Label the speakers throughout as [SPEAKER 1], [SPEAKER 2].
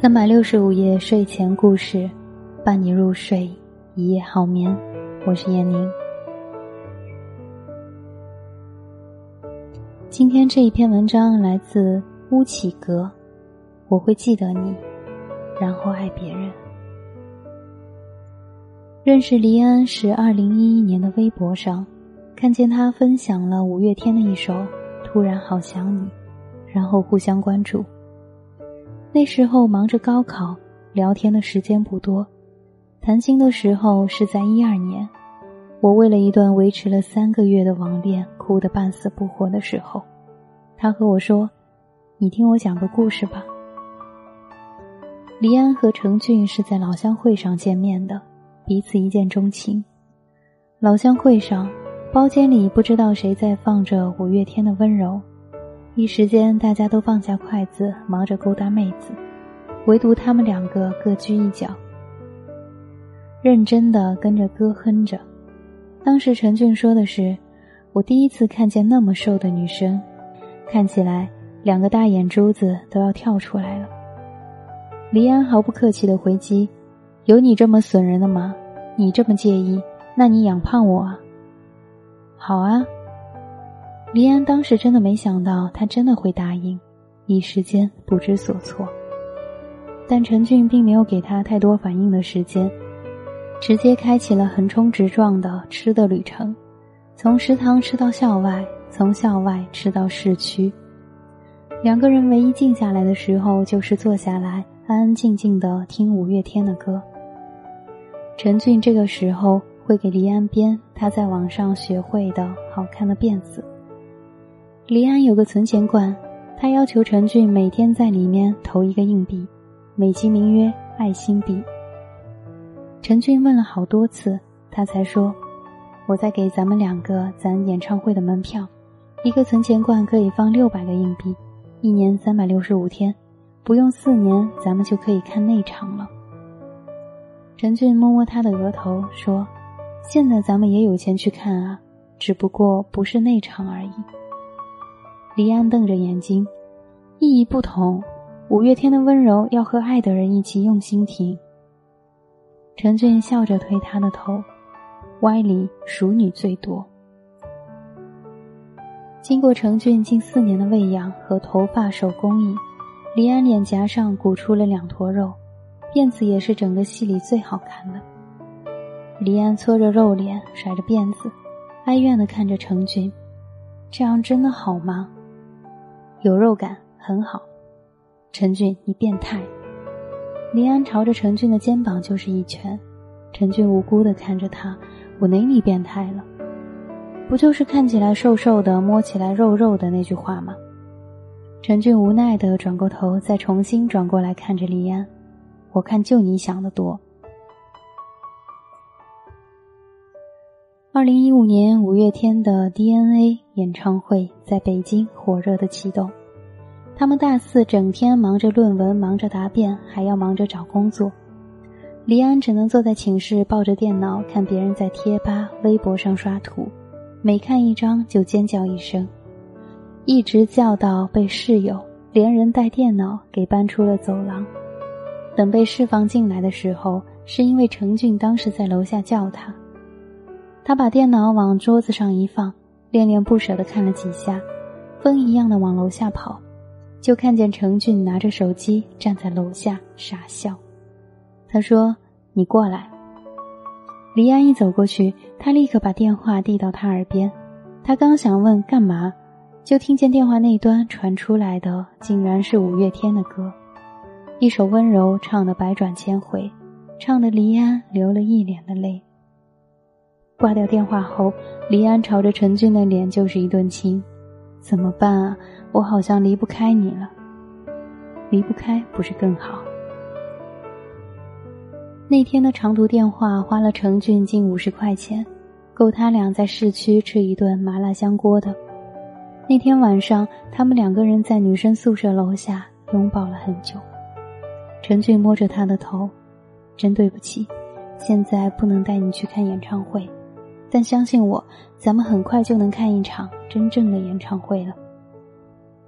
[SPEAKER 1] 三百六十五夜睡前故事，伴你入睡，一夜好眠。我是闫宁。今天这一篇文章来自乌启格，我会记得你，然后爱别人。认识黎安是二零一一年的微博上，看见他分享了五月天的一首《突然好想你》，然后互相关注。那时候忙着高考，聊天的时间不多。谈心的时候是在一二年，我为了一段维持了三个月的网恋哭得半死不活的时候，他和我说：“你听我讲个故事吧。”黎安和程俊是在老乡会上见面的，彼此一见钟情。老乡会上，包间里不知道谁在放着五月天的温柔。一时间，大家都放下筷子，忙着勾搭妹子，唯独他们两个各居一角，认真的跟着歌哼着。当时陈俊说的是：“我第一次看见那么瘦的女生，看起来两个大眼珠子都要跳出来了。”黎安毫不客气的回击：“有你这么损人的吗？你这么介意，那你养胖我啊？”“好啊。”黎安当时真的没想到他真的会答应，一时间不知所措。但陈俊并没有给他太多反应的时间，直接开启了横冲直撞的吃的旅程，从食堂吃到校外，从校外吃到市区。两个人唯一静下来的时候，就是坐下来安安静静的听五月天的歌。陈俊这个时候会给黎安编他在网上学会的好看的辫子。黎安有个存钱罐，他要求陈俊每天在里面投一个硬币，美其名曰“爱心币”。陈俊问了好多次，他才说：“我在给咱们两个攒演唱会的门票，一个存钱罐可以放六百个硬币，一年三百六十五天，不用四年，咱们就可以看内场了。”陈俊摸摸他的额头说：“现在咱们也有钱去看啊，只不过不是内场而已。”黎安瞪着眼睛，意义不同。五月天的温柔要和爱的人一起用心听。陈俊笑着推他的头，歪理熟女最多。经过程俊近四年的喂养和头发手工艺，黎安脸颊上鼓出了两坨肉，辫子也是整个戏里最好看的。黎安搓着肉脸，甩着辫子，哀怨的看着程俊：“这样真的好吗？”有肉感很好，陈俊，你变态！黎安朝着陈俊的肩膀就是一拳。陈俊无辜的看着他，我哪里变态了？不就是看起来瘦瘦的，摸起来肉肉的那句话吗？陈俊无奈的转过头，再重新转过来看着黎安，我看就你想的多。二零一五年五月天的 DNA 演唱会在北京火热的启动，他们大四整天忙着论文，忙着答辩，还要忙着找工作。黎安只能坐在寝室抱着电脑看别人在贴吧、微博上刷图，每看一张就尖叫一声，一直叫到被室友连人带电脑给搬出了走廊。等被释放进来的时候，是因为程俊当时在楼下叫他。他把电脑往桌子上一放，恋恋不舍地看了几下，风一样的往楼下跑，就看见程俊拿着手机站在楼下傻笑。他说：“你过来。”黎安一走过去，他立刻把电话递到他耳边。他刚想问干嘛，就听见电话那端传出来的竟然是五月天的歌，一首温柔唱的百转千回，唱的黎安流了一脸的泪。挂掉电话后，黎安朝着陈俊的脸就是一顿亲。怎么办啊？我好像离不开你了。离不开不是更好？那天的长途电话花了程俊近五十块钱，够他俩在市区吃一顿麻辣香锅的。那天晚上，他们两个人在女生宿舍楼下拥抱了很久。陈俊摸着他的头，真对不起，现在不能带你去看演唱会。但相信我，咱们很快就能看一场真正的演唱会了。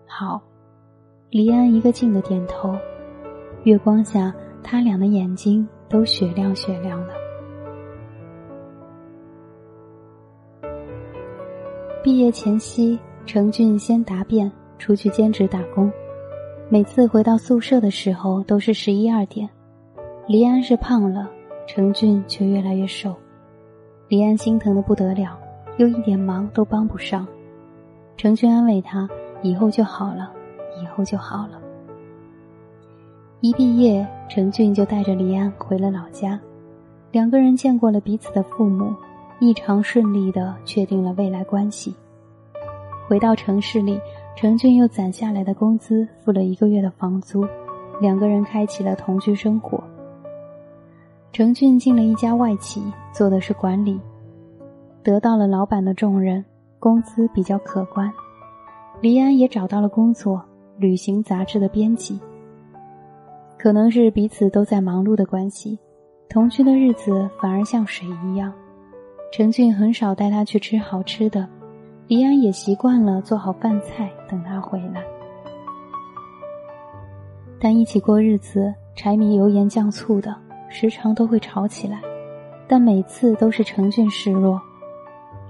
[SPEAKER 1] 好，黎安一个劲的点头。月光下，他俩的眼睛都雪亮雪亮的。毕业前夕，程俊先答辩，出去兼职打工。每次回到宿舍的时候，都是十一二点。黎安是胖了，程俊却越来越瘦。李安心疼的不得了，又一点忙都帮不上。程俊安慰他：“以后就好了，以后就好了。”一毕业，程俊就带着李安回了老家，两个人见过了彼此的父母。异常顺利的确定了未来关系。回到城市里，程俊又攒下来的工资付了一个月的房租，两个人开启了同居生活。程俊进了一家外企，做的是管理，得到了老板的重任，工资比较可观。黎安也找到了工作，旅行杂志的编辑。可能是彼此都在忙碌的关系，同居的日子反而像水一样。程俊很少带他去吃好吃的，黎安也习惯了做好饭菜等他回来。但一起过日子，柴米油盐酱醋的，时常都会吵起来，但每次都是程俊示弱。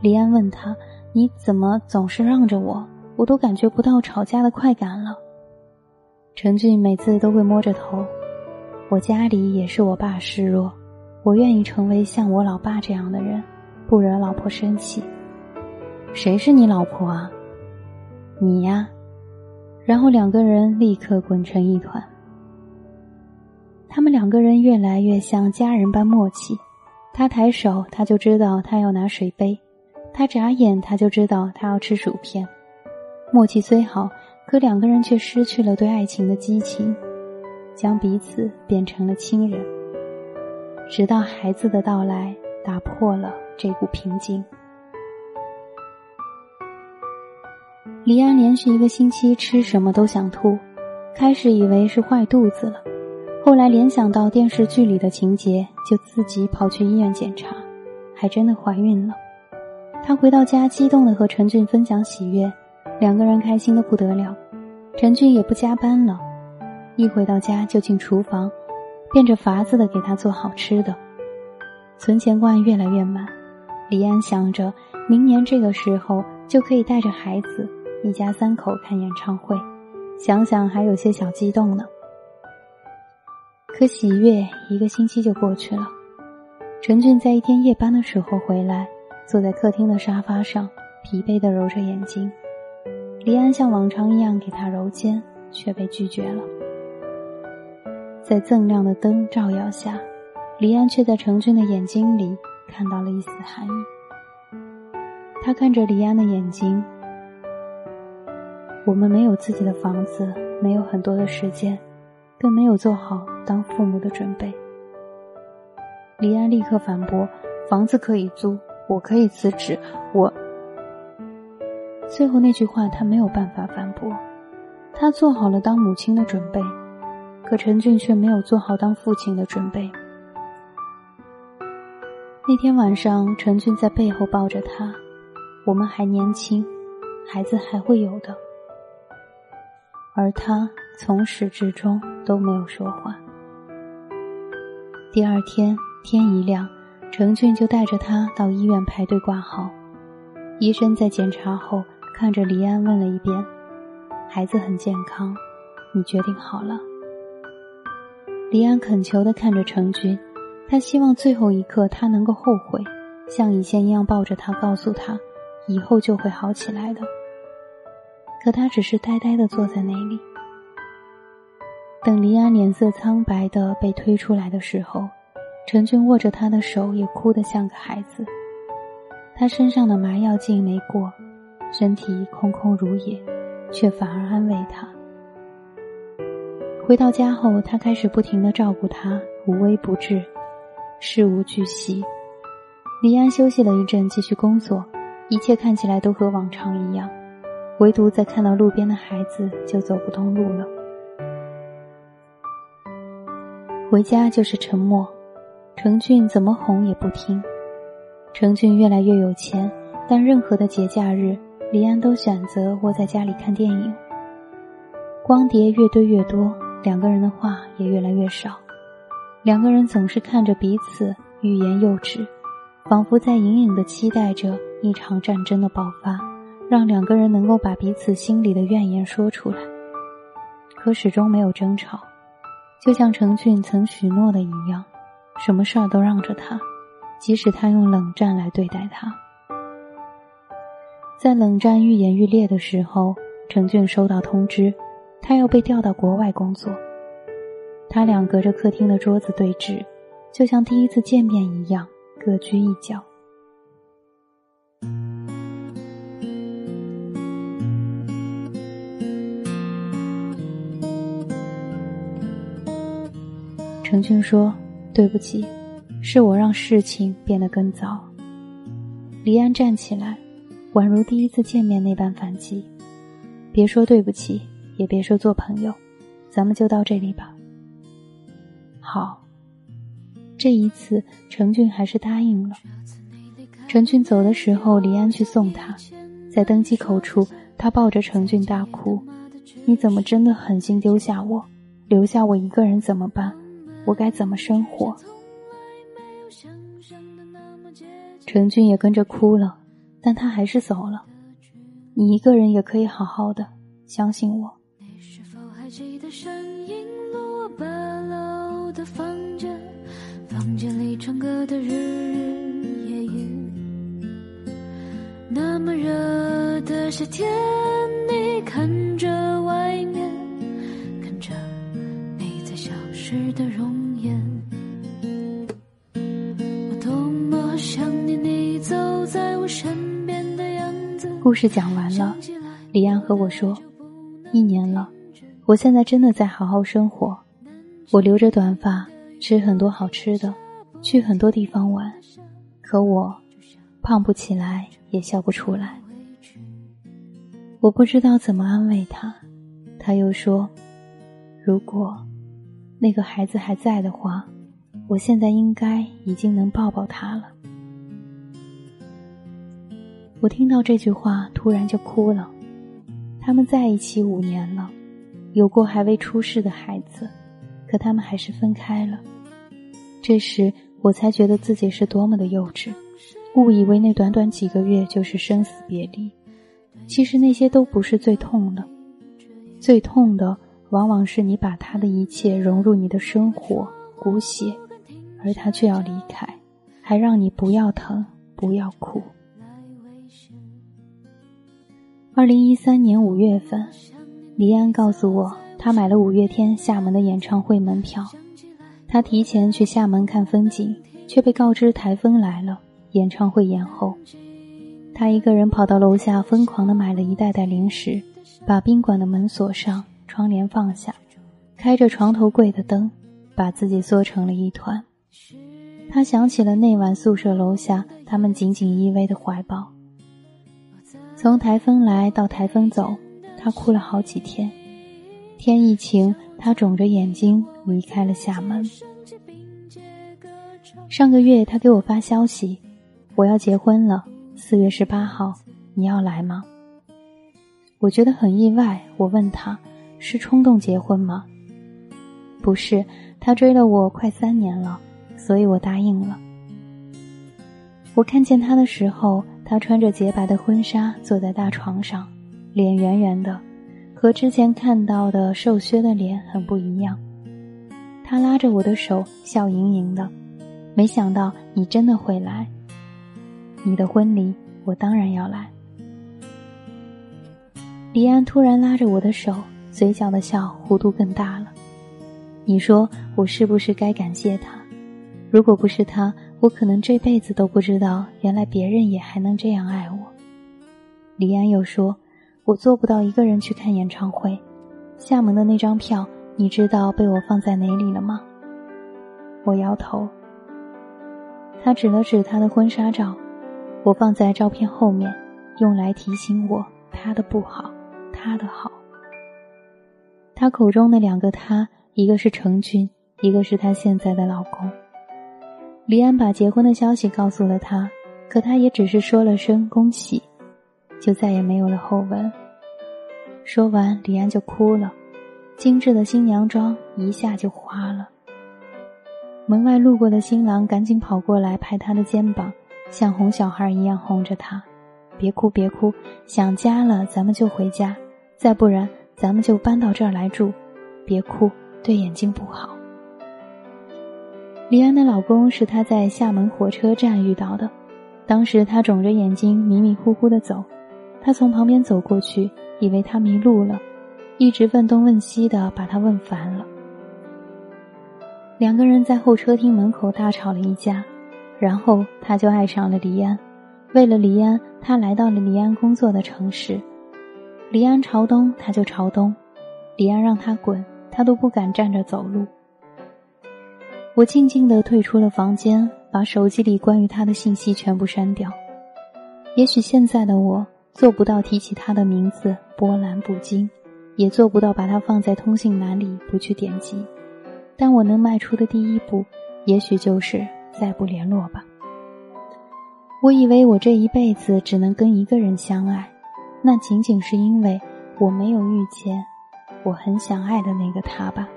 [SPEAKER 1] 黎安问他：“你怎么总是让着我？我都感觉不到吵架的快感了。”程俊每次都会摸着头：“我家里也是我爸示弱，我愿意成为像我老爸这样的人。”不惹老婆生气，谁是你老婆啊？你呀。然后两个人立刻滚成一团。他们两个人越来越像家人般默契。他抬手，他就知道他要拿水杯；他眨眼，他就知道他要吃薯片。默契虽好，可两个人却失去了对爱情的激情，将彼此变成了亲人。直到孩子的到来，打破了。这股平静。李安连续一个星期吃什么都想吐，开始以为是坏肚子了，后来联想到电视剧里的情节，就自己跑去医院检查，还真的怀孕了。她回到家，激动的和陈俊分享喜悦，两个人开心的不得了。陈俊也不加班了，一回到家就进厨房，变着法子的给他做好吃的，存钱罐越来越满。李安想着，明年这个时候就可以带着孩子，一家三口看演唱会，想想还有些小激动呢。可喜悦一个星期就过去了。陈俊在一天夜班的时候回来，坐在客厅的沙发上，疲惫的揉着眼睛。李安像往常一样给他揉肩，却被拒绝了。在锃亮的灯照耀下，李安却在程俊的眼睛里。看到了一丝寒意。他看着李安的眼睛。我们没有自己的房子，没有很多的时间，更没有做好当父母的准备。李安立刻反驳：“房子可以租，我可以辞职。”我最后那句话他没有办法反驳。他做好了当母亲的准备，可陈俊却没有做好当父亲的准备。那天晚上，陈俊在背后抱着他。我们还年轻，孩子还会有的。而他从始至终都没有说话。第二天天一亮，程俊就带着他到医院排队挂号。医生在检查后看着黎安问了一遍：“孩子很健康，你决定好了？”黎安恳求的看着程俊。他希望最后一刻他能够后悔，像以前一样抱着他，告诉他，以后就会好起来的。可他只是呆呆的坐在那里。等黎安脸色苍白的被推出来的时候，陈俊握着他的手也哭得像个孩子。他身上的麻药劲没过，身体空空如也，却反而安慰他。回到家后，他开始不停的照顾他，无微不至。事无巨细，黎安休息了一阵，继续工作，一切看起来都和往常一样，唯独在看到路边的孩子就走不动路了。回家就是沉默，程俊怎么哄也不听。程俊越来越有钱，但任何的节假日，李安都选择窝在家里看电影。光碟越堆越多，两个人的话也越来越少，两个人总是看着彼此，欲言又止，仿佛在隐隐的期待着一场战争的爆发，让两个人能够把彼此心里的怨言说出来。可始终没有争吵，就像程俊曾许诺的一样，什么事儿都让着他，即使他用冷战来对待他。在冷战愈演愈烈的时候，程俊收到通知，他要被调到国外工作。他俩隔着客厅的桌子对峙，就像第一次见面一样，各居一角。程俊说：“对不起，是我让事情变得更糟。”黎安站起来。宛如第一次见面那般反击，别说对不起，也别说做朋友，咱们就到这里吧。好，这一次程俊还是答应了。程俊走的时候，李安去送他，在登机口处，他抱着程俊大哭：“你怎么真的狠心丢下我，留下我一个人怎么办？我该怎么生活？”陈俊也跟着哭了。但他还是走了。你一个人也可以好好的，相信我。你是否还记得声音落八楼的房间，房间里唱歌的日夜夜。那么热的夏天，你看着外面，在消失的容颜。我多么想念你走在我身边的。故事讲完了，李安和我说：“一年了，我现在真的在好好生活。我留着短发，吃很多好吃的，去很多地方玩。可我胖不起来，也笑不出来。我不知道怎么安慰他。他又说：如果那个孩子还在的话，我现在应该已经能抱抱他了。”我听到这句话，突然就哭了。他们在一起五年了，有过还未出世的孩子，可他们还是分开了。这时我才觉得自己是多么的幼稚，误以为那短短几个月就是生死别离。其实那些都不是最痛的，最痛的往往是你把他的一切融入你的生活骨血，而他却要离开，还让你不要疼，不要哭。二零一三年五月份，黎安告诉我，他买了五月天厦门的演唱会门票。他提前去厦门看风景，却被告知台风来了，演唱会延后。他一个人跑到楼下，疯狂地买了一袋袋零食，把宾馆的门锁上，窗帘放下，开着床头柜的灯，把自己缩成了一团。他想起了那晚宿舍楼下他们紧紧依偎的怀抱。从台风来到台风走，他哭了好几天。天一晴，他肿着眼睛离开了厦门。上个月，他给我发消息：“我要结婚了，四月十八号，你要来吗？”我觉得很意外。我问他：“是冲动结婚吗？”“不是，他追了我快三年了，所以我答应了。”我看见他的时候。他穿着洁白的婚纱，坐在大床上，脸圆圆的，和之前看到的瘦削的脸很不一样。他拉着我的手，笑盈盈的。没想到你真的会来，你的婚礼我当然要来。李安突然拉着我的手，嘴角的笑弧度更大了。你说我是不是该感谢他？如果不是他。我可能这辈子都不知道，原来别人也还能这样爱我。李安又说：“我做不到一个人去看演唱会，厦门的那张票，你知道被我放在哪里了吗？”我摇头。他指了指他的婚纱照，我放在照片后面，用来提醒我他的不好，他的好。他口中的两个他，一个是成军，一个是他现在的老公。李安把结婚的消息告诉了他，可他也只是说了声恭喜，就再也没有了后文。说完，李安就哭了，精致的新娘妆一下就花了。门外路过的新郎赶紧跑过来拍她的肩膀，像哄小孩一样哄着她：“别哭，别哭，想家了咱们就回家，再不然咱们就搬到这儿来住。别哭，对眼睛不好。”李安的老公是她在厦门火车站遇到的，当时她肿着眼睛迷迷糊糊的走，他从旁边走过去，以为她迷路了，一直问东问西的，把她问烦了。两个人在候车厅门口大吵了一架，然后他就爱上了李安。为了李安，他来到了李安工作的城市。李安朝东，他就朝东；李安让他滚，他都不敢站着走路。我静静地退出了房间，把手机里关于他的信息全部删掉。也许现在的我做不到提起他的名字波澜不惊，也做不到把他放在通信栏里不去点击，但我能迈出的第一步，也许就是再不联络吧。我以为我这一辈子只能跟一个人相爱，那仅仅是因为我没有遇见我很想爱的那个他吧。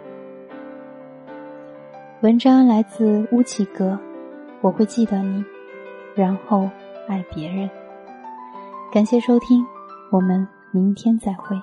[SPEAKER 1] 文章来自乌启格，我会记得你，然后爱别人。感谢收听，我们明天再会。